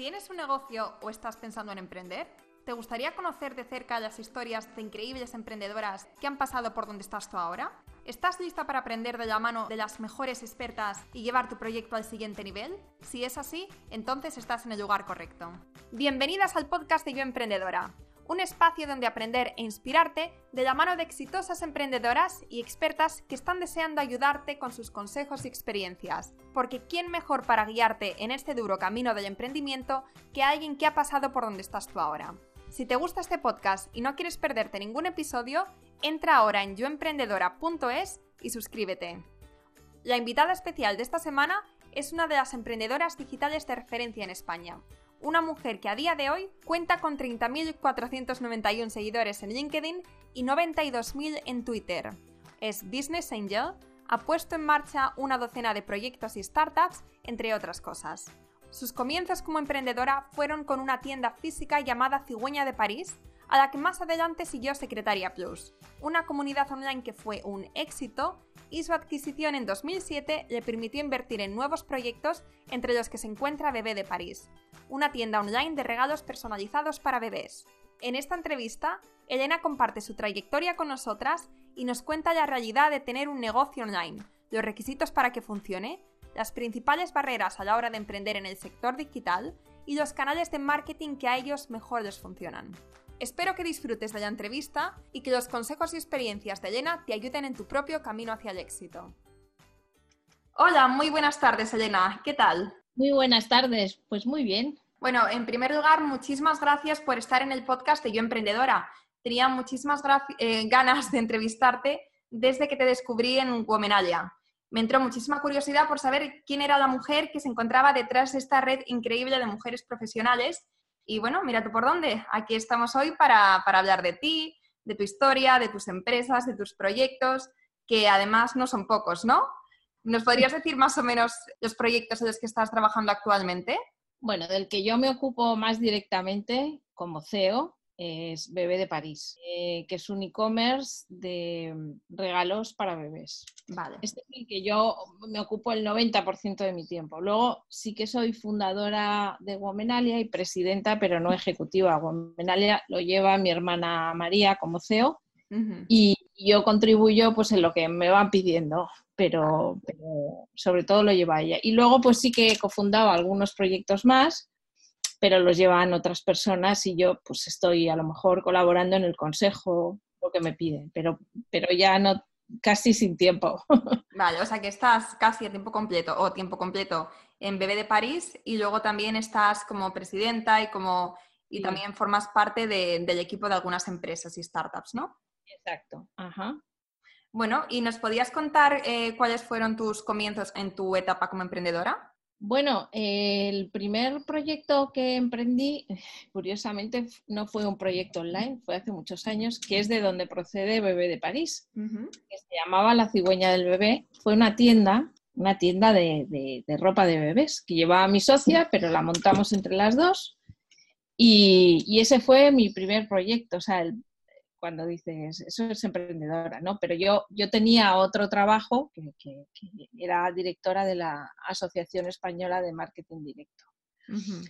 ¿Tienes un negocio o estás pensando en emprender? ¿Te gustaría conocer de cerca las historias de increíbles emprendedoras que han pasado por donde estás tú ahora? ¿Estás lista para aprender de la mano de las mejores expertas y llevar tu proyecto al siguiente nivel? Si es así, entonces estás en el lugar correcto. Bienvenidas al podcast de Yo Emprendedora un espacio donde aprender e inspirarte de la mano de exitosas emprendedoras y expertas que están deseando ayudarte con sus consejos y experiencias. Porque ¿quién mejor para guiarte en este duro camino del emprendimiento que alguien que ha pasado por donde estás tú ahora? Si te gusta este podcast y no quieres perderte ningún episodio, entra ahora en yoemprendedora.es y suscríbete. La invitada especial de esta semana es una de las emprendedoras digitales de referencia en España una mujer que a día de hoy cuenta con 30.491 seguidores en LinkedIn y 92.000 en Twitter. Es Business Angel, ha puesto en marcha una docena de proyectos y startups, entre otras cosas. Sus comienzos como emprendedora fueron con una tienda física llamada Cigüeña de París, a la que más adelante siguió Secretaria Plus, una comunidad online que fue un éxito y su adquisición en 2007 le permitió invertir en nuevos proyectos entre los que se encuentra Bebé de París, una tienda online de regalos personalizados para bebés. En esta entrevista, Elena comparte su trayectoria con nosotras y nos cuenta la realidad de tener un negocio online, los requisitos para que funcione, las principales barreras a la hora de emprender en el sector digital y los canales de marketing que a ellos mejor les funcionan. Espero que disfrutes de la entrevista y que los consejos y experiencias de Elena te ayuden en tu propio camino hacia el éxito. Hola, muy buenas tardes, Elena. ¿Qué tal? Muy buenas tardes. Pues muy bien. Bueno, en primer lugar, muchísimas gracias por estar en el podcast de Yo Emprendedora. Tenía muchísimas eh, ganas de entrevistarte desde que te descubrí en Womenalia. Me entró muchísima curiosidad por saber quién era la mujer que se encontraba detrás de esta red increíble de mujeres profesionales y bueno, mira tú por dónde. Aquí estamos hoy para, hablar de ti, de tu historia, de tus empresas, de tus proyectos, que además no son pocos, ¿no? ¿Nos podrías decir más o menos los proyectos en los que estás trabajando actualmente? Bueno, del que yo me ocupo más directamente como CEO es Bebé de París, eh, que es un e-commerce de mm, regalos para bebés. Vale. Este es el que yo me ocupo el 90% de mi tiempo. Luego sí que soy fundadora de Womenalia y presidenta, pero no ejecutiva. Womenalia lo lleva mi hermana María como CEO y yo contribuyo pues en lo que me van pidiendo, pero, pero sobre todo lo lleva ella. Y luego pues sí que he cofundado algunos proyectos más pero los llevan otras personas y yo pues estoy a lo mejor colaborando en el consejo, lo que me piden, pero, pero ya no casi sin tiempo. Vale, o sea que estás casi a tiempo completo o tiempo completo en Bebé de París y luego también estás como presidenta y como y también formas parte del equipo de algunas empresas y startups, ¿no? Exacto. Ajá. Bueno, ¿y nos podías contar eh, cuáles fueron tus comienzos en tu etapa como emprendedora? Bueno, el primer proyecto que emprendí, curiosamente, no fue un proyecto online, fue hace muchos años, que es de donde procede Bebé de París, que se llamaba La Cigüeña del Bebé. Fue una tienda, una tienda de, ropa de bebés, que llevaba mi socia, pero la montamos entre las dos. Y, y, ese fue mi primer proyecto, o sea, el, cuando dices, eso es emprendedora, ¿no? Pero yo, yo tenía otro trabajo, que, era directora de la Asociación Española de Marketing Directo.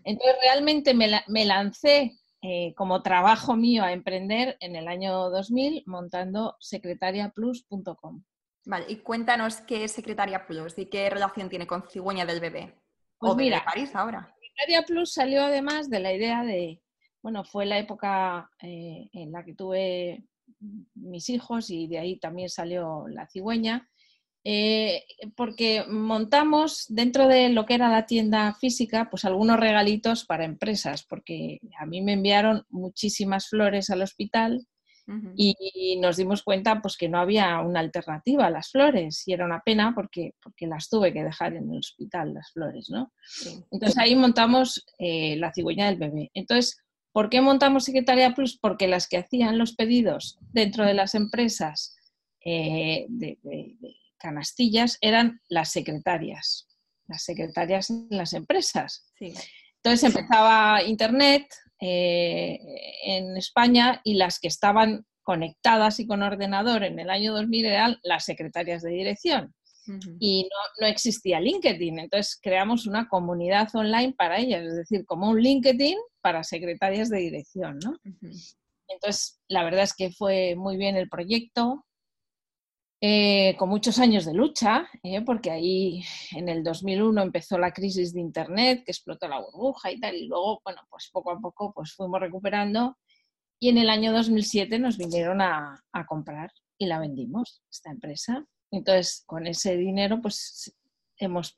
Entonces, realmente me, lancé eh, como trabajo mío a emprender en el año 2000 montando secretariaplus.com. Vale, y cuéntanos qué es Secretaria Plus y qué relación tiene con Cigüeña del Bebé. Pues o mira, de París ahora. Secretaria Plus salió además de la idea de, bueno, fue la época eh, en la que tuve mis hijos y de ahí también salió la cigüeña, eh, porque montamos dentro de lo que era la tienda física, pues algunos regalitos para empresas, porque a mí me enviaron muchísimas flores al hospital y, nos dimos cuenta pues que no había una alternativa a las flores y era una pena porque, porque las tuve que dejar en el hospital, las flores, ¿no? Entonces ahí montamos eh, la cigüeña del bebé. Entonces, ¿Por qué montamos Secretaria Plus? Porque las que hacían los pedidos dentro de las empresas eh, de, canastillas eran las secretarias, las secretarias en las empresas. Entonces empezaba Internet eh, en España y las que estaban conectadas y con ordenador en el año 2000 eran las secretarias de dirección. Y no, existía LinkedIn. Entonces creamos una comunidad online para ellas, es decir, como un LinkedIn para secretarias de dirección. ¿no? Entonces, la verdad es que fue muy bien el proyecto, eh, con muchos años de lucha, eh, porque ahí en el 2001 empezó la crisis de Internet, que explotó la burbuja y tal, y luego, bueno, pues poco a poco pues fuimos recuperando y en el año 2007 nos vinieron a, a comprar y la vendimos, esta empresa. Entonces, con ese dinero, pues hemos,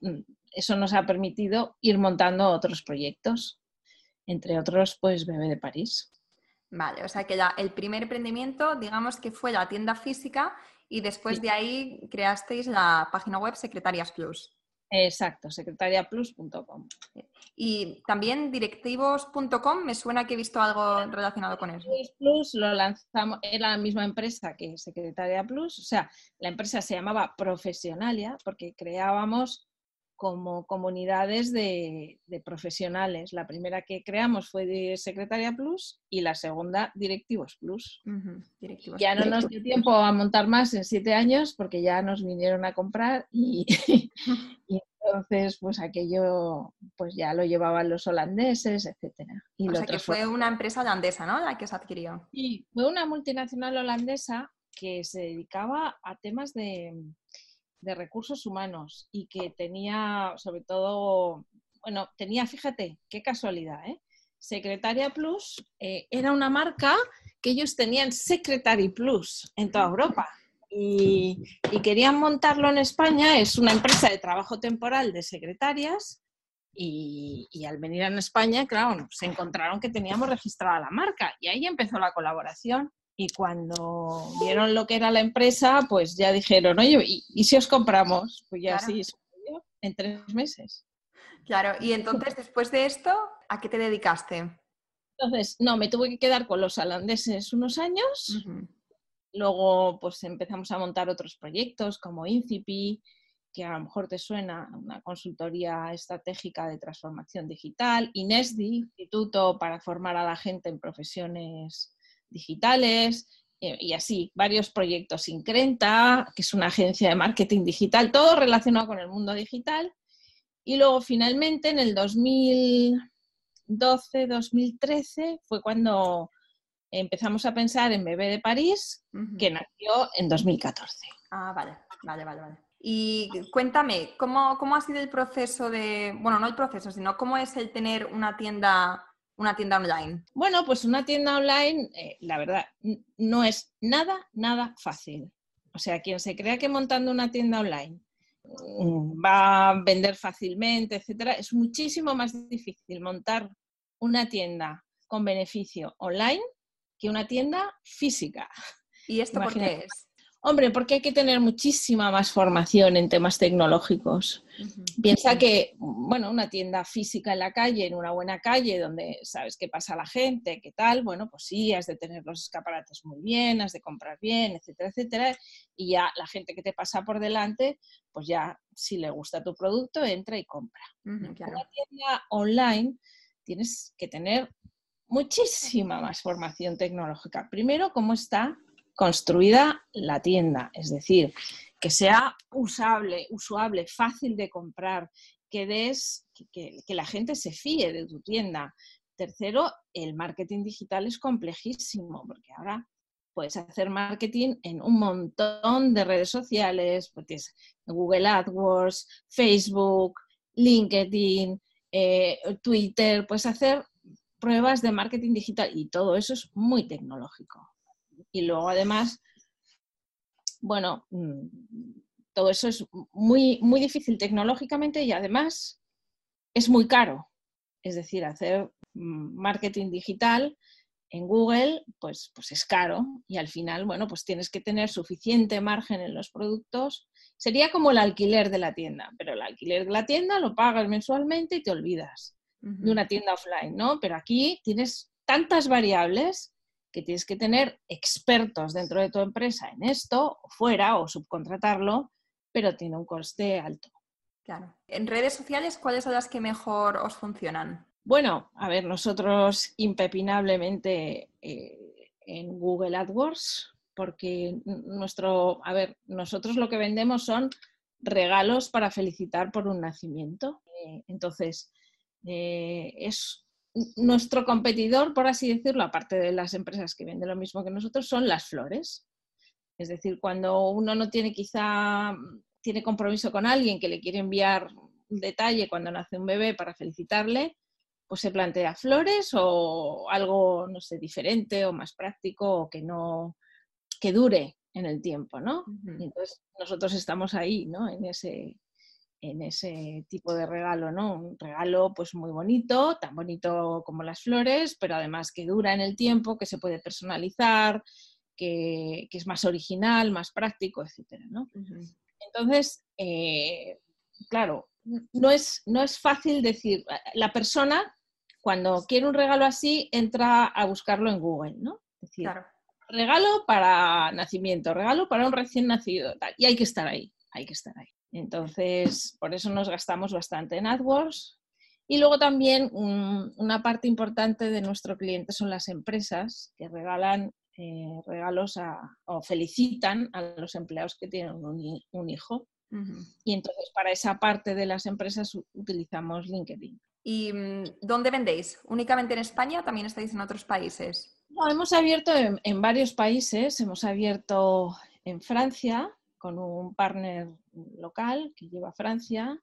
eso nos ha permitido ir montando otros proyectos, entre otros, pues Bebé de París. Vale, o sea que ya el primer emprendimiento, digamos que fue la tienda física y después de ahí creasteis la página web Secretarias Plus. Exacto, secretariaplus.com. Y también directivos.com, me suena que he visto algo relacionado con eso. Plus lo lanzamos, era la misma empresa que Secretaria Plus, o sea, la empresa se llamaba Profesionalia porque creábamos como comunidades de, profesionales. La primera que creamos fue de Secretaria Plus y la segunda Directivos Plus. ya no nos dio tiempo a montar más en siete años porque ya nos vinieron a comprar y, entonces pues aquello pues ya lo llevaban los holandeses, etcétera. Y o sea que fue una empresa holandesa, ¿no? La que se adquirió. Sí, fue una multinacional holandesa que se dedicaba a temas de de recursos humanos y que tenía, sobre todo, bueno, tenía, fíjate, qué casualidad, ¿eh? Secretaria Plus eh, era una marca que ellos tenían Secretary Plus en toda Europa y, querían montarlo en España. Es una empresa de trabajo temporal de secretarias y, y, al venir a España, claro, se encontraron que teníamos registrada la marca y ahí empezó la colaboración y cuando vieron lo que era la empresa, pues ya dijeron, oye, ¿y, si os compramos? Pues ya sí, en tres meses. Claro, y entonces después de esto, ¿a qué te dedicaste? Entonces, no, me tuve que quedar con los holandeses unos años. Luego, pues empezamos a montar otros proyectos como Incipi, que a lo mejor te suena, una consultoría estratégica de transformación digital, INESDI, Instituto para formar a la gente en profesiones digitales eh, y así, varios proyectos Increnta, que es una agencia de marketing digital, todo relacionado con el mundo digital. Y luego finalmente en el 2012-2013 fue cuando empezamos a pensar en Bebé de París, que nació en 2014. Ah, vale, vale, vale, vale. Y cuéntame, ¿cómo, ¿cómo, ha sido el proceso de, bueno, no el proceso, sino cómo es el tener una tienda una tienda online? Bueno, pues una tienda online, eh, la verdad, no es nada, nada fácil. O sea, quien se crea que montando una tienda online mm, va a vender fácilmente, etcétera, es muchísimo más difícil montar una tienda con beneficio online que una tienda física. ¿Y esto por qué es? Hombre, porque hay que tener muchísima más formación en temas tecnológicos. Piensa que, bueno, una tienda física en la calle, en una buena calle, donde sabes qué pasa la gente, qué tal, bueno, pues sí, has de tener los escaparates muy bien, has de comprar bien, etcétera, etcétera. Y ya la gente que te pasa por delante, pues ya, si le gusta tu producto, entra y compra. Una tienda online tienes que tener muchísima más formación tecnológica. Primero, cómo está construida la tienda, es decir, que sea usable, usable, fácil de comprar, que des, que, la gente se fíe de tu tienda. Tercero, el marketing digital es complejísimo, porque ahora puedes hacer marketing en un montón de redes sociales, pues Google AdWords, Facebook, LinkedIn, eh, Twitter, puedes hacer pruebas de marketing digital y todo eso es muy tecnológico. Y luego además, bueno, mm, todo eso es muy, muy difícil tecnológicamente y además es muy caro. Es decir, hacer mm, marketing digital en Google, pues, pues es caro y al final, bueno, pues tienes que tener suficiente margen en los productos. Sería como el alquiler de la tienda, pero el alquiler de la tienda lo pagas mensualmente y te olvidas de una tienda offline, ¿no? Pero aquí tienes tantas variables que tienes que tener expertos dentro de tu empresa en esto, o fuera, o subcontratarlo, pero tiene un coste alto. Claro. En redes sociales, ¿cuáles son las que mejor os funcionan? Bueno, a ver, nosotros impepinablemente eh, en Google AdWords, porque nuestro, a ver, nosotros lo que vendemos son regalos para felicitar por un nacimiento. Eh, entonces, eh, es nuestro competidor, por así decirlo, aparte de las empresas que venden lo mismo que nosotros, son las flores. Es decir, cuando uno no tiene quizá, tiene compromiso con alguien que le quiere enviar un detalle cuando nace un bebé para felicitarle, pues se plantea flores o algo, no sé, diferente o más práctico o que no, que dure en el tiempo, ¿no? entonces nosotros estamos ahí, ¿no? En ese, en ese tipo de regalo, ¿no? Un regalo pues muy bonito, tan bonito como las flores, pero además que dura en el tiempo, que se puede personalizar, que, es más original, más práctico, etcétera, ¿no? Entonces, eh, claro, no es, no es fácil decir, la persona cuando quiere un regalo así entra a buscarlo en Google, ¿no? Es decir, regalo para nacimiento, regalo para un recién nacido, y hay que estar ahí, hay que estar ahí. Entonces, por eso nos gastamos bastante en AdWords. Y luego también una parte importante de nuestro cliente son las empresas que regalan eh, regalos o felicitan a los empleados que tienen un, hijo. Y entonces para esa parte de las empresas utilizamos LinkedIn. ¿Y mm, dónde vendéis? ¿Únicamente en España? ¿También estáis en otros países? No, hemos abierto en varios países. Hemos abierto en Francia, con un partner local que lleva Francia,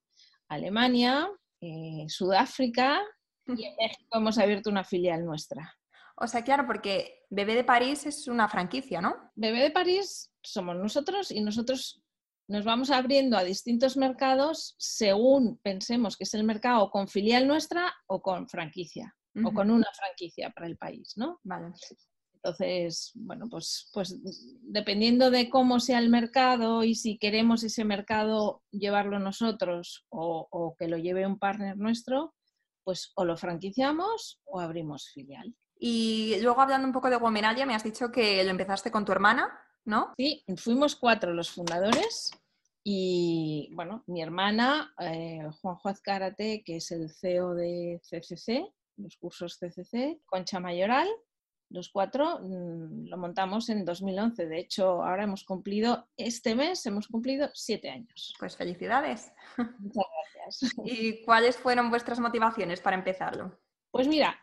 Alemania, eh, Sudáfrica y en México hemos abierto una filial nuestra. O sea, claro, porque Bebé de París es una franquicia, ¿no? Bebé de París somos nosotros y nosotros nos vamos abriendo a distintos mercados según pensemos que es el mercado con filial nuestra o con franquicia o con una franquicia para el país, ¿no? Vale. Entonces, bueno, pues, pues dependiendo de cómo sea el mercado y si queremos ese mercado llevarlo nosotros o, que lo lleve un partner nuestro, pues o lo franquiciamos o abrimos filial. Y luego hablando un poco de Womenalia, me has dicho que lo empezaste con tu hermana, ¿no? Sí, fuimos cuatro los fundadores y bueno, mi hermana, eh, Juanjo Azcárate, que es el CEO de CCC, los cursos CCC, Concha Mayoral, los cuatro mm, lo montamos en 2011. De hecho, ahora hemos cumplido, este mes hemos cumplido siete años. Pues felicidades. Muchas gracias. ¿Y cuáles fueron vuestras motivaciones para empezarlo? Pues mira,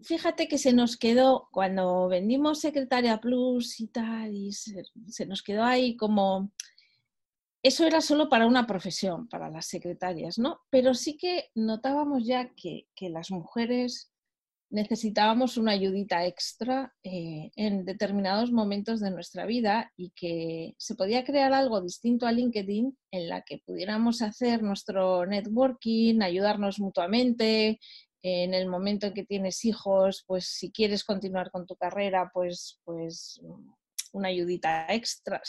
fíjate que se nos quedó, cuando vendimos Secretaria Plus y tal, y se, nos quedó ahí como... Eso era solo para una profesión, para las secretarias, ¿no? Pero sí que notábamos ya que, que las mujeres necesitábamos una ayudita extra eh, en determinados momentos de nuestra vida y que se podía crear algo distinto a LinkedIn en la que pudiéramos hacer nuestro networking, ayudarnos mutuamente. En el momento en que tienes hijos, pues si quieres continuar con tu carrera, pues, pues una ayudita extra.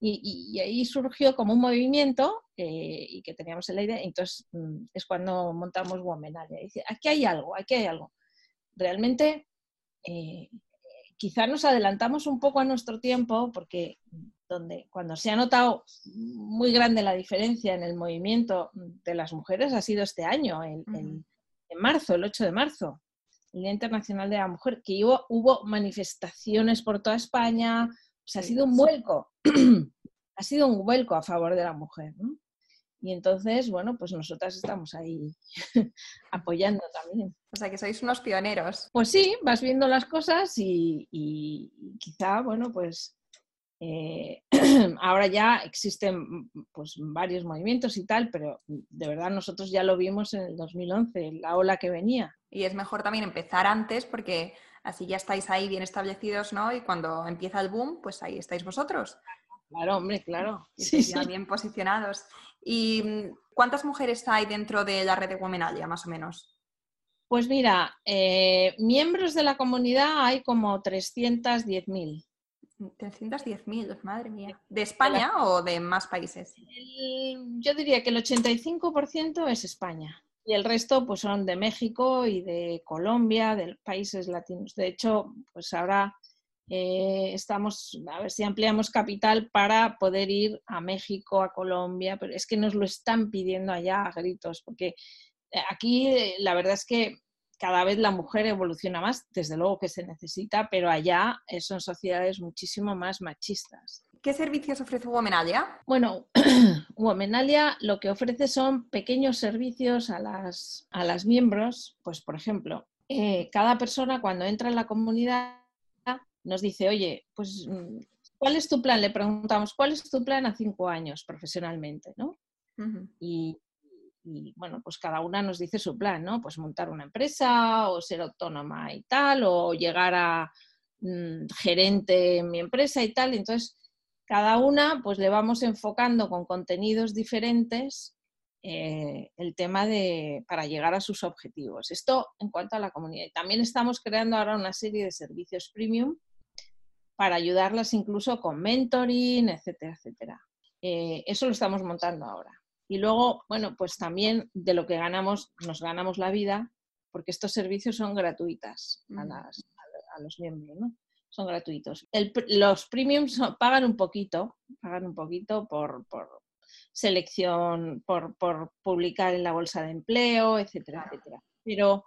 y, ahí surgió como un movimiento eh, y que teníamos la idea. Entonces mm, es cuando montamos Womenalia. Dice, aquí hay algo, aquí hay algo realmente eh, quizá nos adelantamos un poco a nuestro tiempo porque donde, cuando se ha notado muy grande la diferencia en el movimiento de las mujeres ha sido este año, en marzo, el 8 de marzo, el Día Internacional de la Mujer, que hubo, hubo manifestaciones por toda España, ha sido un vuelco, ha sido un vuelco a favor de la mujer. ¿no? Y entonces, bueno, pues nosotras estamos ahí apoyando también. O sea, que sois unos pioneros. Pues sí, vas viendo las cosas y, quizá, bueno, pues eh, ahora ya existen pues varios movimientos y tal, pero de verdad nosotros ya lo vimos en el 2011, la ola que venía. Y es mejor también empezar antes porque así ya estáis ahí bien establecidos, ¿no? Y cuando empieza el boom, pues ahí estáis vosotros. Claro, hombre, claro. Sí, sí. bien posicionados. ¿Y mm, cuántas mujeres hay dentro de la red de Womenalia, más o menos? Pues mira, eh, miembros de la comunidad hay como 310.000. 310.000, madre mía. ¿De España o de más países? yo diría que el 85% es España y el resto pues son de México y de Colombia, de países latinos. De hecho, pues ahora eh, estamos a ver si ampliamos capital para poder ir a México, a Colombia, pero es que nos lo están pidiendo allá a gritos, porque eh, aquí eh, la verdad es que cada vez la mujer evoluciona más, desde luego que se necesita, pero allá son sociedades muchísimo más machistas. ¿Qué servicios ofrece Womenalia? Bueno, Womenalia lo que ofrece son pequeños servicios a las, a las miembros. Pues, por ejemplo, eh, cada persona cuando entra en la comunidad nos dice, oye, pues, mm, ¿cuál es tu plan? Le preguntamos, ¿cuál es tu plan a cinco años profesionalmente? ¿no? y, y, bueno, pues cada una nos dice su plan, ¿no? Pues montar una empresa o ser autónoma y tal, o llegar a mm, gerente en mi empresa y tal. Entonces, cada una pues le vamos enfocando con contenidos diferentes eh, el tema de para llegar a sus objetivos. Esto en cuanto a la comunidad. También estamos creando ahora una serie de servicios premium para ayudarlas incluso con mentoring, etcétera, etcétera. Eh, eso lo estamos montando ahora. Y luego, bueno, pues también de lo que ganamos, nos ganamos la vida, porque estos servicios son gratuitas a, a, los miembros, ¿no? Son gratuitos. los premiums pagan un poquito, pagan un poquito por, por selección, por, por, publicar en la bolsa de empleo, etcétera, etcétera. Pero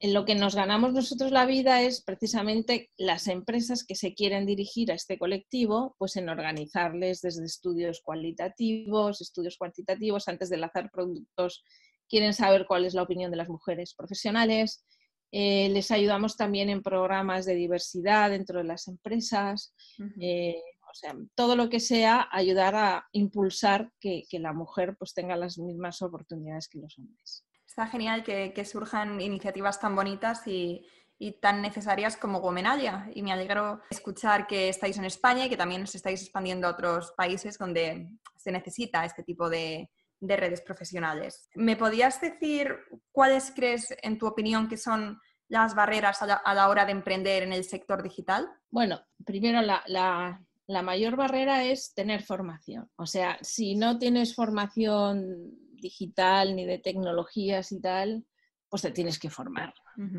en lo que nos ganamos nosotros la vida es precisamente las empresas que se quieren dirigir a este colectivo, pues en organizarles desde estudios cualitativos, estudios cuantitativos, antes de lanzar productos, quieren saber cuál es la opinión de las mujeres profesionales. Eh, les ayudamos también en programas de diversidad dentro de las empresas. Eh, o sea, todo lo que sea ayudar a impulsar que, que la mujer pues tenga las mismas oportunidades que los hombres. Está genial que, surjan iniciativas tan bonitas y, tan necesarias como Gomenalia. Y me alegro escuchar que estáis en España y que también os estáis expandiendo a otros países donde se necesita este tipo de, redes profesionales. ¿Me podías decir cuáles crees, en tu opinión, que son las barreras a la, hora de emprender en el sector digital? Bueno, primero la, mayor barrera es tener formación. O sea, si no tienes formación digital ni de tecnologías y tal, pues te tienes que formar.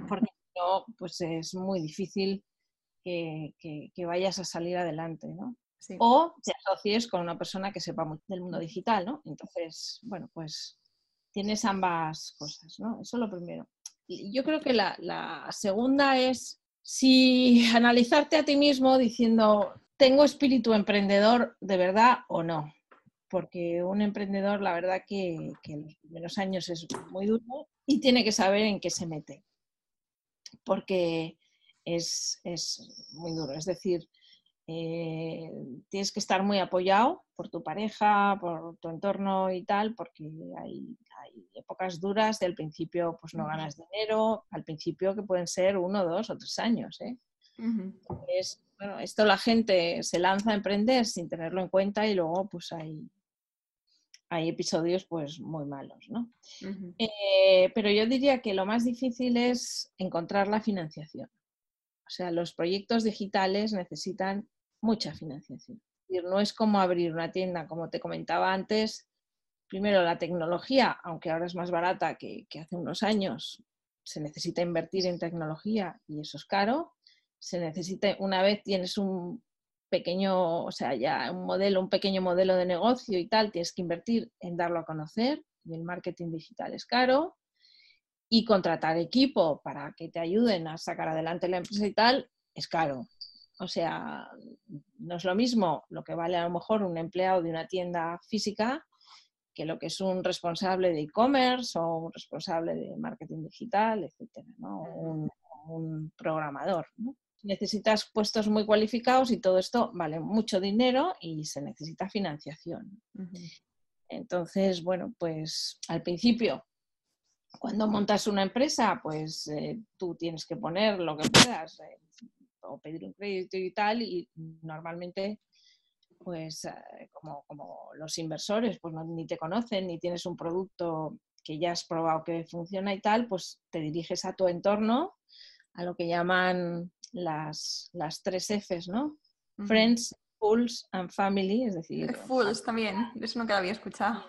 Porque no, pues es muy difícil que, vayas a salir adelante, ¿no? O te asocies con una persona que sepa del mundo digital, ¿no? Entonces, bueno, pues tienes ambas cosas, ¿no? Eso es lo primero. Yo creo que la, la segunda es si analizarte a ti mismo diciendo, ¿tengo espíritu emprendedor de verdad o no? Porque un emprendedor, la verdad que, en los primeros años es muy duro y tiene que saber en qué se mete, porque es, muy duro. Es decir, eh, tienes que estar muy apoyado por tu pareja, por tu entorno y tal, porque hay, épocas duras, del principio pues no ganas dinero, al principio que pueden ser uno, dos o tres años. ¿eh? bueno, esto la gente se lanza a emprender sin tenerlo en cuenta y luego pues hay, hay episodios pues muy malos, ¿no? Eh, pero yo diría que lo más difícil es encontrar la financiación. O sea, los proyectos digitales necesitan mucha financiación. No es como abrir una tienda, como te comentaba antes. Primero, la tecnología, aunque ahora es más barata que, que hace unos años, se necesita invertir en tecnología y eso es caro. Se necesita, una vez tienes un pequeño, o sea, ya un modelo, un pequeño modelo de negocio y tal, tienes que invertir en darlo a conocer y el marketing digital es caro y contratar equipo para que te ayuden a sacar adelante la empresa y tal es caro. O sea, no es lo mismo lo que vale a lo mejor un empleado de una tienda física que lo que es un responsable de e-commerce o un responsable de marketing digital, etcétera, ¿no? un, un programador. ¿no? Necesitas puestos muy cualificados y todo esto vale mucho dinero y se necesita financiación. Entonces, bueno, pues al principio, cuando montas una empresa, pues eh, tú tienes que poner lo que puedas eh, o pedir un crédito y tal, y normalmente, pues eh, como, como, los inversores, pues ni te conocen, ni tienes un producto que ya has probado que funciona y tal, pues te diriges a tu entorno, a lo que llaman las, las tres Fs, ¿no? Friends, Fools and Family, es decir... Fools también, eso nunca lo había escuchado.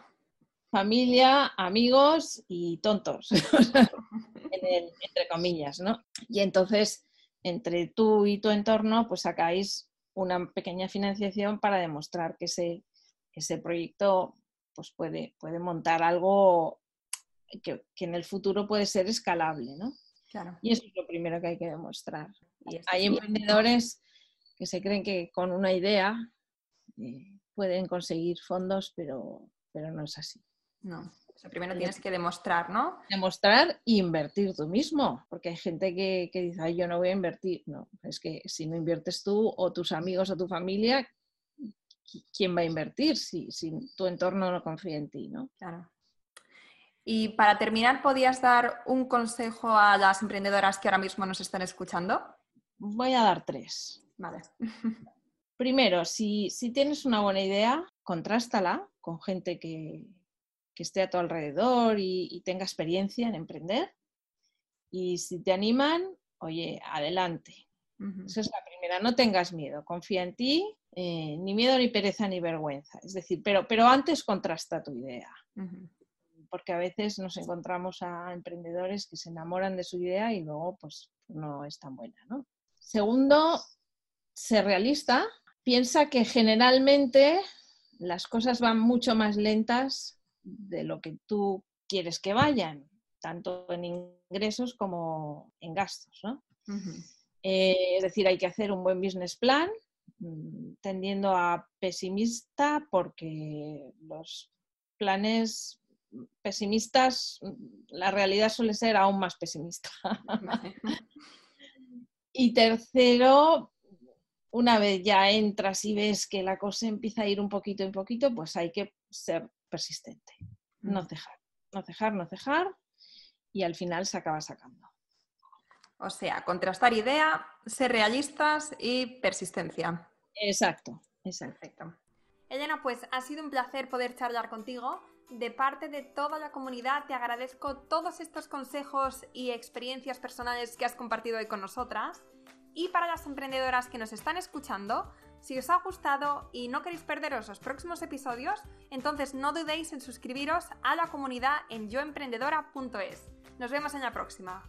Familia, amigos y tontos, entre comillas, ¿no? Y entonces, entre tú y tu entorno, pues sacáis una pequeña financiación para demostrar que ese, ese proyecto pues puede, puede montar algo que, que en el futuro puede ser escalable, ¿no? Y eso es lo primero que hay que demostrar. Hay emprendedores que se creen que con una idea eh, pueden conseguir fondos, pero, pero no es así. No. primero tienes que demostrar, ¿no? Demostrar e invertir tú mismo, porque hay gente que, que dice, Ay, yo no voy a invertir. No, es que si no inviertes tú o tus amigos o tu familia, ¿quién va a invertir si, si tu entorno no confía en ti, ¿no? Claro. Y para terminar, ¿podías dar un consejo a las emprendedoras que ahora mismo nos están escuchando? Voy a dar tres. Vale. Primero, si, tienes una buena idea, contrástala con gente que, esté a tu alrededor y, tenga experiencia en emprender. Y si te animan, oye, adelante. Esa es la primera, no tengas miedo, confía en ti, eh, ni miedo, ni pereza, ni vergüenza. Es decir, pero, pero antes contrasta tu idea porque a veces nos encontramos a emprendedores que se enamoran de su idea y luego pues no es tan buena, ¿no? Segundo, ser realista. Piensa que generalmente las cosas van mucho más lentas de lo que tú quieres que vayan, tanto en ingresos como en gastos, ¿no? Eh, es decir, hay que hacer un buen business plan, mm, tendiendo a pesimista porque los planes pesimistas, la realidad suele ser aún más pesimista. Y tercero, una vez ya entras y ves que la cosa empieza a ir un poquito en poquito, pues hay que ser persistente, no mm. cejar, no cejar, no cejar, y al final se acaba sacando. O sea, contrastar idea, ser realistas y persistencia. Exacto, exacto. Elena, pues ha sido un placer poder charlar contigo de parte de toda la comunidad te agradezco todos estos consejos y experiencias personales que has compartido hoy con nosotras. Y para las emprendedoras que nos están escuchando, si os ha gustado y no queréis perderos los próximos episodios, entonces no dudéis en suscribiros a la comunidad en yoemprendedora.es. Nos vemos en la próxima.